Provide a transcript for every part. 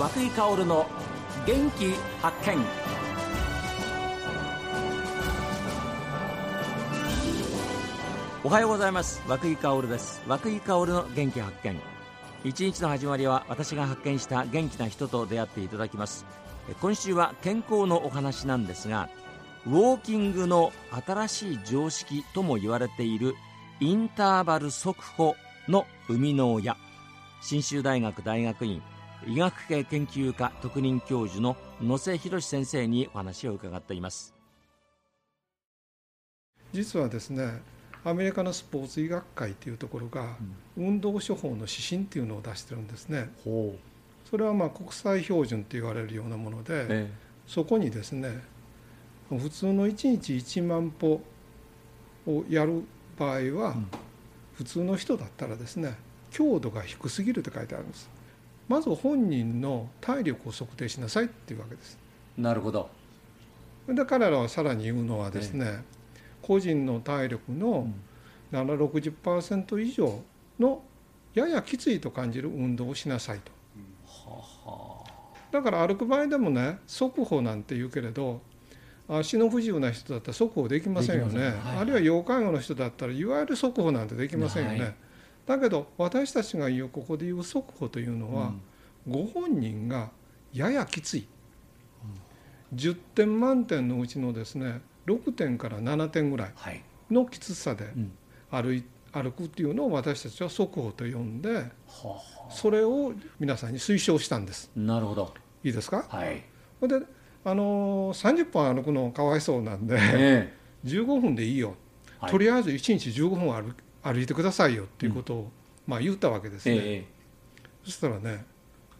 和久井薫の元気発見。おはようございます。和久井薫です。和久井薫の元気発見。一日の始まりは私が発見した元気な人と出会っていただきます。今週は健康のお話なんですがウォーキングの新しい常識とも言われているインターバル速歩の生みの親。信州大学大学院医学系研究科特任教授の野瀬博先生にお話を伺っています。実はですねアメリカのスポーツ医学会というところが、運動処方の指針っていうのを出してるんですね。それはまあ国際標準と言われるようなもので、ええ、そこにですね普通の1日1万歩をやる場合は、普通の人だったらですね強度が低すぎるって書いてあるんですまず本人の体力を測定しなさいっていうわけです。なるほど。で彼らはさらに言うのはですね、え個人の体力の760%以上のややきついと感じる運動をしなさいと。だから歩く場合でもね速歩なんて言うけれど足の不自由な人だったら速歩できませんよね、はいはい、あるいは要介護の人だったらいわゆる速歩なんてできませんよね、はい、だけど私たちが言うここで言う速歩というのは、うん、ご本人がややきつい、うん、10点満点のうちのですね6点から7点ぐらいのきつさで歩い歩くっていうのを私たちは速歩と呼んで、それを皆さんに推奨したんです。なるほど。いいですか、はい、であの30分歩くのかわいそうなんで、えー、15分でいいよ、はい、とりあえず1日15分歩歩いてくださいよっていうことを、うん、まあ、言ったわけですね、えー、そしたらね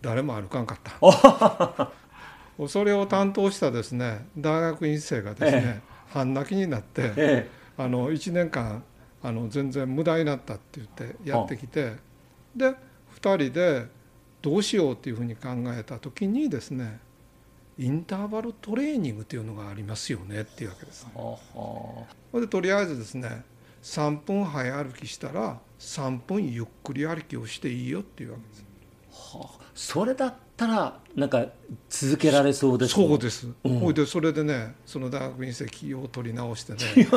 誰も歩かんかった。それを担当したですね大学院生がですね、えー半泣きになって、ええ、あの1年間あの全然無駄になったって言ってやってきてで2人でどうしようっていうふうに考えた時にですねインターバルトレーニングっていうのがありますよねっていうわけです、ね。でとりあえずですね3分早歩きしたら3分ゆっくり歩きをしていいよっていうわけです。はあ、それだったらなんか続けられそうですそうです、うん、でそれでねその大学院籍を取り直してね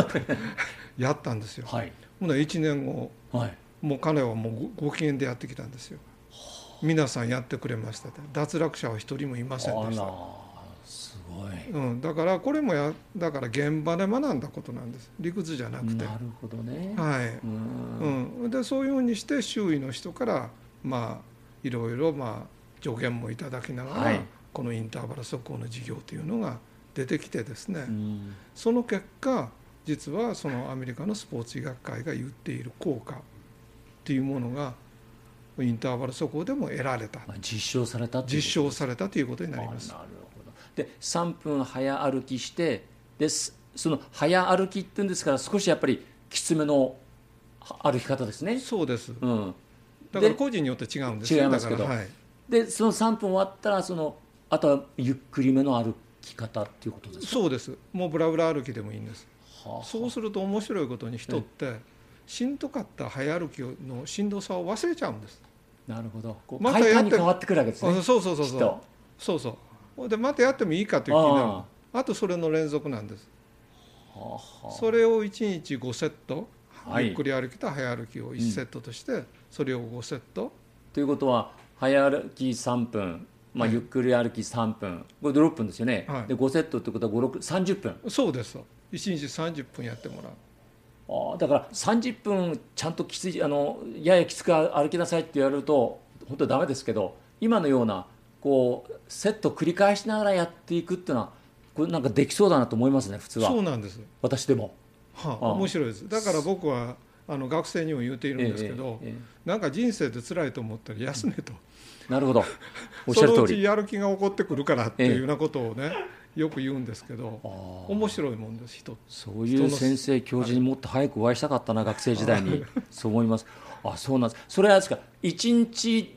やったんですよ、はい、ほな1年後、はい、もう彼はもうご機嫌でやってきたんですよ。皆さんやってくれました脱落者は一人もいませんでしたすごい、うん、だからこれもやだから現場で学んだことなんです。理屈じゃなくて。なるほどね。はい。うん、でそういうふうにして周囲の人からまあいろいろまあ助言もいただきながら、はい、このインターバル速報の事業というのが出てきてですね、うん、その結果実はそのアメリカのスポーツ医学会が言っている効果っていうものがインターバル速報でも得られた。実証された実証されたということになります。なるで3分早歩きしてでその早歩きっていうんですから少しやっぱりきつめの歩き方ですね。そうです、うん、だから個人によって違うんです違いますけど、はい、でその3分終わったらそのあとはゆっくりめの歩き方っていうことですか？そうです。もうブラブラ歩きでもいいんです、はあ、そうすると面白いことに人ってしんどかった早歩きのしんどさを忘れちゃうんです。なるほど。またやって変わってくるわけですね。そうそうそうそう。そうそうでまたやってもいいかという気になる。あとそれの連続なんです、はあ、それを1日5セット、はい、ゆっくり歩きと早歩きを1セットとして、それを5セット。ということは早歩き3分、まあ、ゆっくり歩き3分。これで6分ですよね、はい、で5セットってことは30分。そうです。1日30分やってもらう。あだから30分ちゃんときついあのややきつく歩きなさいって言われると本当にダメですけど今のようなこうセット繰り返しながらやっていくっていうのはこれなんかできそうだなと思いますね普通は。そうなんです。私でも、はあ、面白いです。だから僕はあの学生にも言うているんですけど、えええ、なんか人生で辛いと思ったら休めと、なるほど。おっしゃる通り。そのうちやる気が起こってくるからっていうようなことをね、よく言うんですけど面白いもんです人そういう先生教授にもっと早くお会いしたかったな学生時代に。そう思います。あそうなんです。それはですか？一日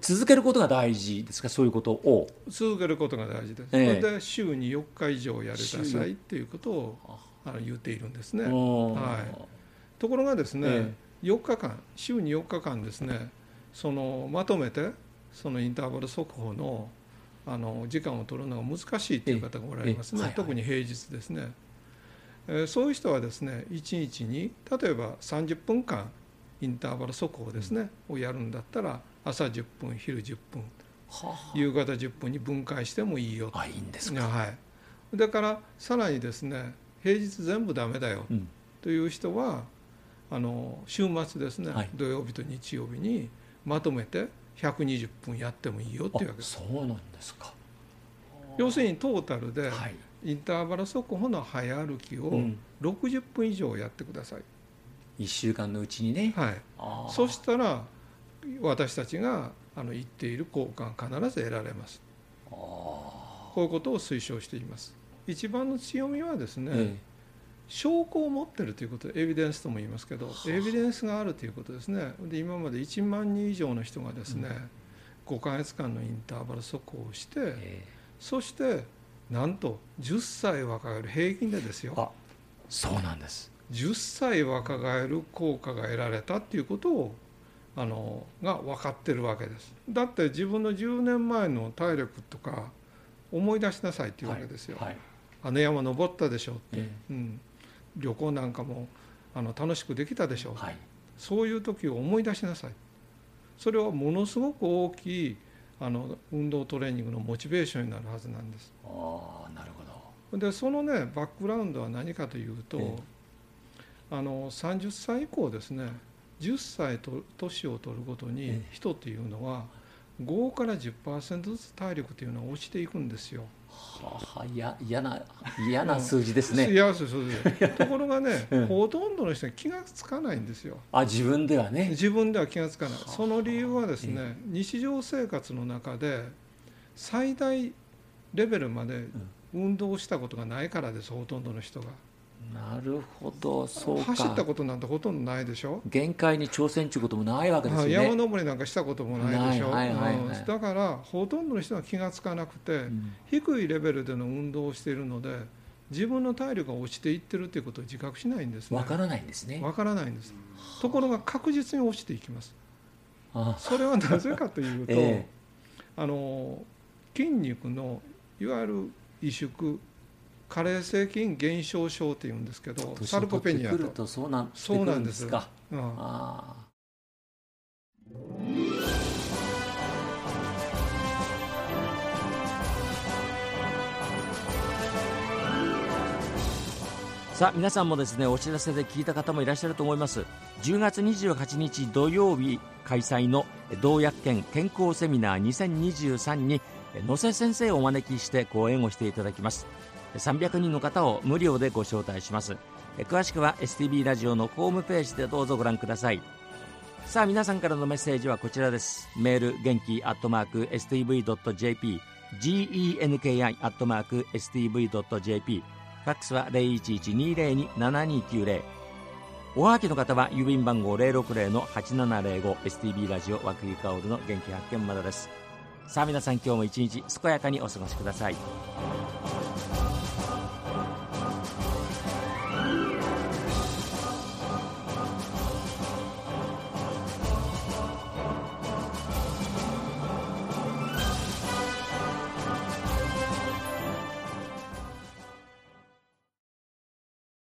続けることが大事ですか？そういうことを。続けることが大事です、えー、で週に4日以上やりなさいっていうことをあの言っているんですね、はい、ところがですね、えー、4日間週に4日間ですねそのまとめてそのインターバル速報のあの時間を取るのが難しいという方がおられますね、はいはい、特に平日ですね、えー、そういう人はですね1日に例えば30分間インターバル速報ですね、をやるんだったら朝10分昼10分、はあ、夕方10分に分解してもいいよ。あいいんですか、はい、だからさらにですね平日全部ダメだよという人は、あの週末ですね、はい、土曜日と日曜日にまとめて120分やってもいいよっていうわけ。ですそうなんですか。要するにトータルでインターバル速歩の早歩きを60分以上やってください、うん、1週間のうちにね。はい。そしたら私たちがあの言っている効果が必ず得られます。こういうことを推奨しています。一番の強みはですね、ええ。証拠を持ってるということでエビデンスとも言いますけどエビデンスがあるということですね。で今まで1万人以上の人がですね、うん、5か月間のインターバル速報をして、えー、そしてなんと10歳若返る平均でですよ。そうなんです10歳若返る効果が得られたっていうことをあのが分かってるわけです。だって自分の10年前の体力とか思い出しなさいっていうわけですよ、はいはい、あの山登ったでしょって、えー、うん。旅行なんかもあの楽しくできたでしょう、はい、そういう時を思い出しなさい。それはものすごく大きいあの運動トレーニングのモチベーションになるはずなんです。あなるほど。でそのねバックグラウンドは何かというと、えあの30歳以降ですね10歳と年を取るごとに人っていうのは5から10%ずつ体力というのは落ちていくんですよ。はあ、や嫌な嫌な数字ですね。いやそうそう ところがね、うん、ほとんどの人は気がつかないんですよ。あ自分ではね。自分では気がつかない。その理由はですね、日常生活の中で最大レベルまで運動したことがないからですほとんどの人が。なるほどそう走ったことなんてほとんどないでしょ？限界に挑戦ということもないわけですよね。山登りなんかしたこともないでしょ、はいはいだからほとんどの人は気が付かなくて、うん、低いレベルでの運動をしているので自分の体力が落ちていってるということを自覚しないんですね。わからないんですね。わからないんです。ところが確実に落ちていきます。それはなぜかというと、えー、あの筋肉のいわゆる萎縮加齢性筋減少症っていうんですけどサルコペニアと。そうなんです。か、うん、あさあ皆さんもですねお知らせで聞いた方もいらっしゃると思います。10月28日土曜日開催の同薬研健康セミナー2023に野瀬先生をお招きして講演をしていただきます300人の方を無料でご招待します。詳しくは STB ラジオのホームページでどうぞご覧ください。さあ皆さんからのメッセージはこちらです。メール元気アットマーク STV.jp genki アットマーク STV.jp ファックスは0112027290おはきの方は郵便番号060-8705 STB ラジオ和久井薫の元気発見までです。さあ皆さん今日も一日健やかにお過ごしください。